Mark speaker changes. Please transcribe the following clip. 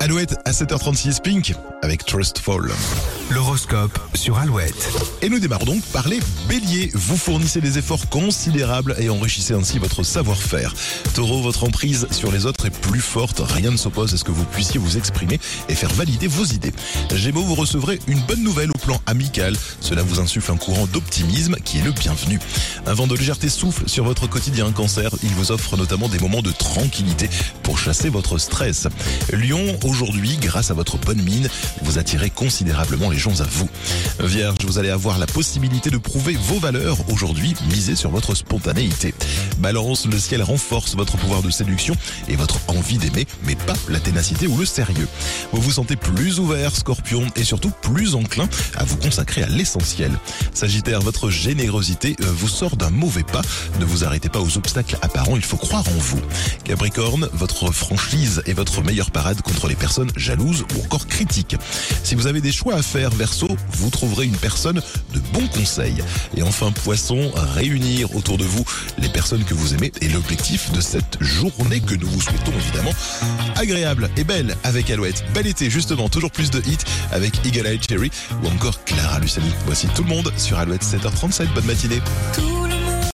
Speaker 1: Alouette à 7h36 Pink avec Trustful.
Speaker 2: L'horoscope sur Alouette.
Speaker 1: Et nous démarrons donc par les béliers. Vous fournissez des efforts considérables et enrichissez ainsi votre savoir-faire. Taureau, votre emprise sur les autres est plus forte. Rien ne s'oppose à ce que vous puissiez vous exprimer et faire valider vos idées. Gémeaux, vous recevrez une bonne nouvelle au plan amical. Cela vous insuffle un courant d'optimisme qui est le bienvenu. Un vent de légèreté souffle sur votre quotidien cancer. Il vous offre notamment des moments de tranquillité pour chasser votre stress. Lion, aujourd'hui, grâce à votre bonne mine, vous attirez considérablement les à vous. Vierge, vous allez avoir la possibilité de prouver vos valeurs aujourd'hui, misez sur votre spontanéité. Balance, le ciel renforce votre pouvoir de séduction et votre envie d'aimer, mais pas la ténacité ou le sérieux. Vous vous sentez plus ouvert, scorpion, et surtout plus enclin à vous consacrer à l'essentiel. Sagittaire, votre générosité euh, vous sort d'un mauvais pas. Ne vous arrêtez pas aux obstacles apparents, il faut croire en vous. Capricorne, votre franchise est votre meilleure parade contre les personnes jalouses ou encore critiques. Si vous avez des choix à faire, Vous trouverez une personne de bons conseils. Et enfin, Poisson, réunir autour de vous les personnes que vous aimez est l'objectif de cette journée que nous vous souhaitons évidemment agréable et belle avec Alouette. Bel été justement, toujours plus de hits avec Eagle Eye Cherry ou encore Clara Luciani. Voici tout le monde sur Alouette 7h37. Bonne matinée.